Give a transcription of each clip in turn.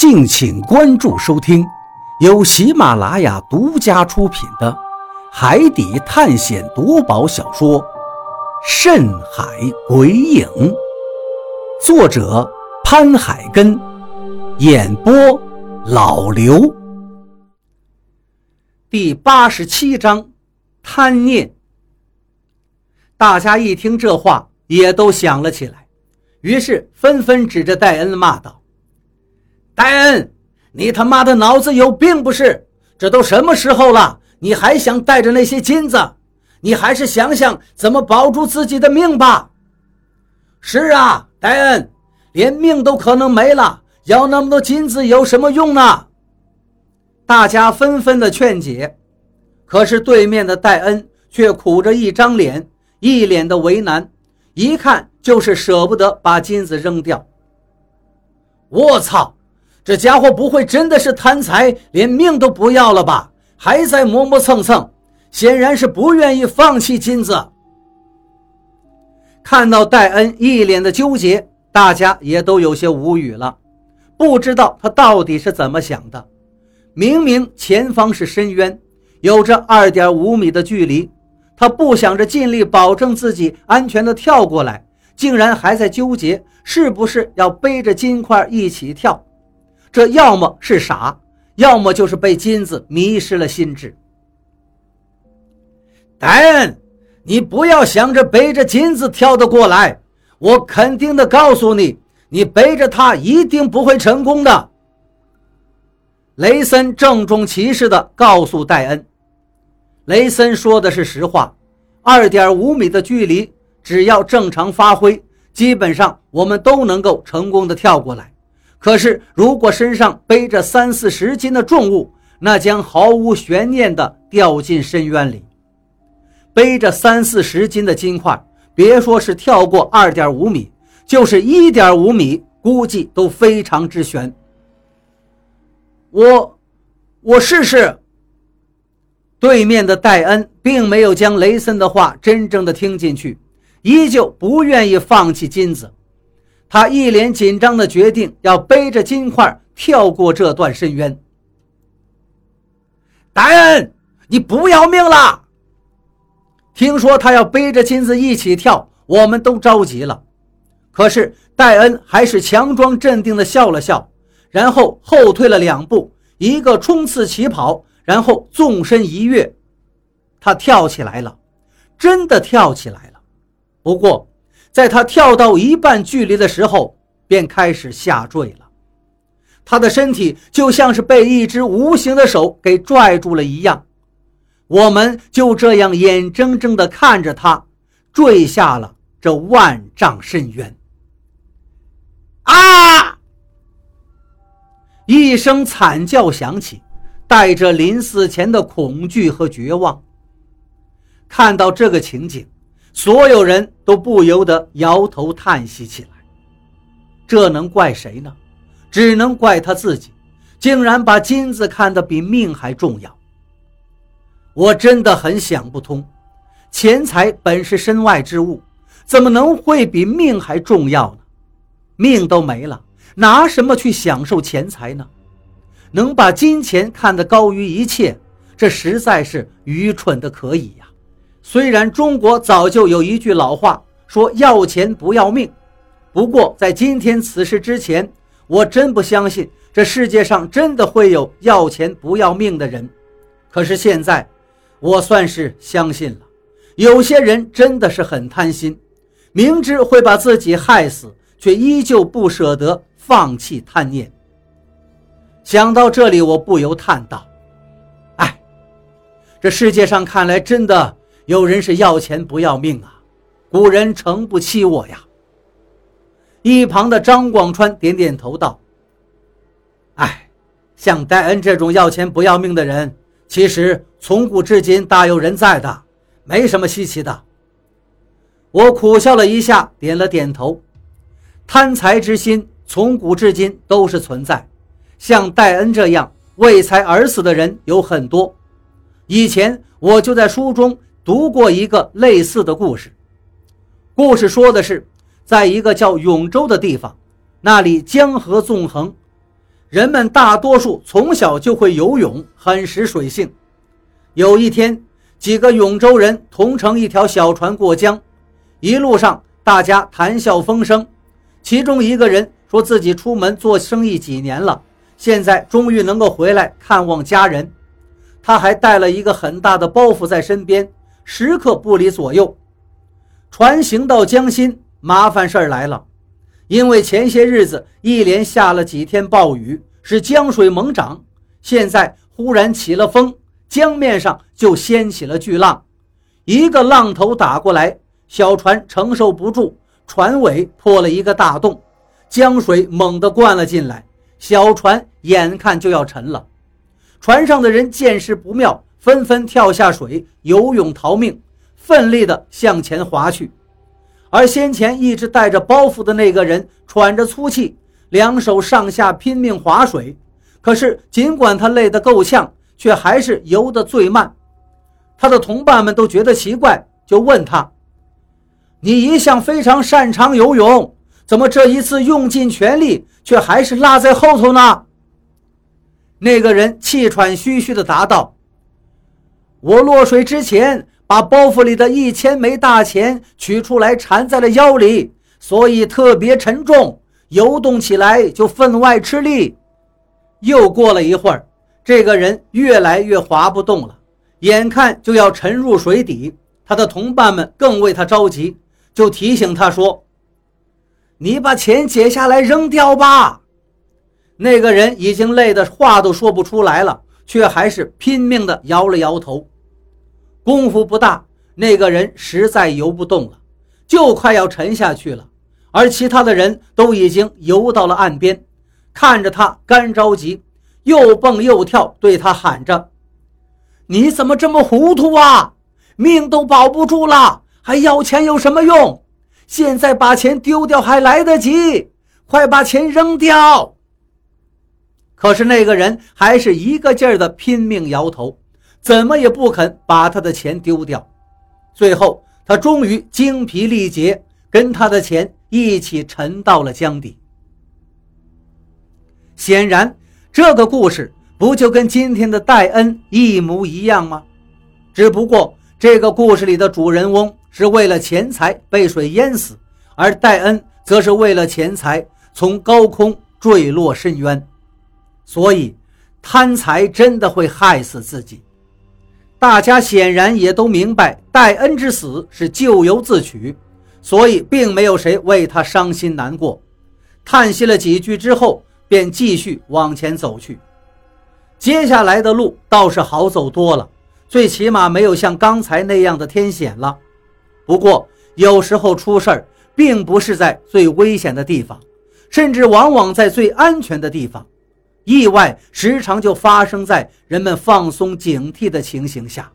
敬请关注收听，由喜马拉雅独家出品的《海底探险夺宝小说》《深海鬼影》，作者潘海根，演播老刘。第八十七章，贪念。大家一听这话，也都想了起来，于是纷纷指着戴恩骂道。戴恩，你他妈的脑子有病不是？这都什么时候了，你还想带着那些金子？你还是想想怎么保住自己的命吧。是啊，戴恩，连命都可能没了，要那么多金子有什么用呢？大家纷纷的劝解，可是对面的戴恩却苦着一张脸，一脸的为难，一看就是舍不得把金子扔掉。我操！这家伙不会真的是贪财，连命都不要了吧？还在磨磨蹭蹭，显然是不愿意放弃金子。看到戴恩一脸的纠结，大家也都有些无语了，不知道他到底是怎么想的。明明前方是深渊，有着二点五米的距离，他不想着尽力保证自己安全的跳过来，竟然还在纠结是不是要背着金块一起跳。这要么是傻，要么就是被金子迷失了心智。戴恩，你不要想着背着金子跳得过来，我肯定的告诉你，你背着它一定不会成功的。雷森郑重其事地告诉戴恩，雷森说的是实话，二点五米的距离，只要正常发挥，基本上我们都能够成功的跳过来。可是，如果身上背着三四十斤的重物，那将毫无悬念地掉进深渊里。背着三四十斤的金块，别说是跳过二点五米，就是一点五米，估计都非常之悬。我，我试试。对面的戴恩并没有将雷森的话真正的听进去，依旧不愿意放弃金子。他一脸紧张的决定要背着金块跳过这段深渊。戴恩，你不要命了！听说他要背着金子一起跳，我们都着急了。可是戴恩还是强装镇定的笑了笑，然后后退了两步，一个冲刺起跑，然后纵身一跃，他跳起来了，真的跳起来了。不过。在他跳到一半距离的时候，便开始下坠了。他的身体就像是被一只无形的手给拽住了一样，我们就这样眼睁睁地看着他坠下了这万丈深渊。啊！一声惨叫响起，带着临死前的恐惧和绝望。看到这个情景。所有人都不由得摇头叹息起来。这能怪谁呢？只能怪他自己，竟然把金子看得比命还重要。我真的很想不通，钱财本是身外之物，怎么能会比命还重要呢？命都没了，拿什么去享受钱财呢？能把金钱看得高于一切，这实在是愚蠢的可以呀。虽然中国早就有一句老话说要钱不要命，不过在今天此事之前，我真不相信这世界上真的会有要钱不要命的人。可是现在，我算是相信了，有些人真的是很贪心，明知会把自己害死，却依旧不舍得放弃贪念。想到这里，我不由叹道：“哎，这世界上看来真的……”有人是要钱不要命啊！古人诚不欺我呀。一旁的张广川点点头道：“哎，像戴恩这种要钱不要命的人，其实从古至今大有人在的，没什么稀奇的。”我苦笑了一下，点了点头。贪财之心从古至今都是存在，像戴恩这样为财而死的人有很多。以前我就在书中。读过一个类似的故事，故事说的是，在一个叫永州的地方，那里江河纵横，人们大多数从小就会游泳，很识水性。有一天，几个永州人同乘一条小船过江，一路上大家谈笑风生。其中一个人说自己出门做生意几年了，现在终于能够回来看望家人。他还带了一个很大的包袱在身边，时刻不离左右。船行到江心，麻烦事儿来了，因为前些日子一连下了几天暴雨，使江水猛涨，现在忽然起了风，江面上就掀起了巨浪。一个浪头打过来，小船承受不住，船尾破了一个大洞，江水猛地灌了进来，小船眼看就要沉了。船上的人见势不妙，纷纷跳下水游泳逃命。奋力地向前划去，而先前一直带着包袱的那个人喘着粗气，两手上下拼命划水。可是，尽管他累得够呛，却还是游得最慢。他的同伴们都觉得奇怪，就问他：“你一向非常擅长游泳，怎么这一次用尽全力，却还是落在后头呢？”那个人气喘吁吁地答道：“我落水之前。”把包袱里的一千枚大钱取出来缠在了腰里，所以特别沉重，游动起来就分外吃力。又过了一会儿，这个人越来越划不动了，眼看就要沉入水底。他的同伴们更为他着急，就提醒他说：“你把钱解下来扔掉吧。”那个人已经累得话都说不出来了，却还是拼命地摇了摇头。功夫不大，那个人实在游不动了，就快要沉下去了。而其他的人都已经游到了岸边，看着他干着急，又蹦又跳，对他喊着：“你怎么这么糊涂啊？命都保不住了，还要钱有什么用？现在把钱丢掉还来得及，快把钱扔掉！”可是那个人还是一个劲儿的拼命摇头。怎么也不肯把他的钱丢掉，最后他终于精疲力竭，跟他的钱一起沉到了江底。显然，这个故事不就跟今天的戴恩一模一样吗？只不过这个故事里的主人翁是为了钱财被水淹死，而戴恩则是为了钱财从高空坠落深渊。所以，贪财真的会害死自己。大家显然也都明白，戴恩之死是咎由自取，所以并没有谁为他伤心难过。叹息了几句之后，便继续往前走去。接下来的路倒是好走多了，最起码没有像刚才那样的天险了。不过，有时候出事儿并不是在最危险的地方，甚至往往在最安全的地方。意外时常就发生在人们放松警惕的情形下。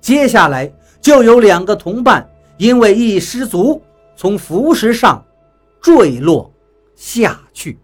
接下来就有两个同伴因为一失足，从浮石上坠落下去。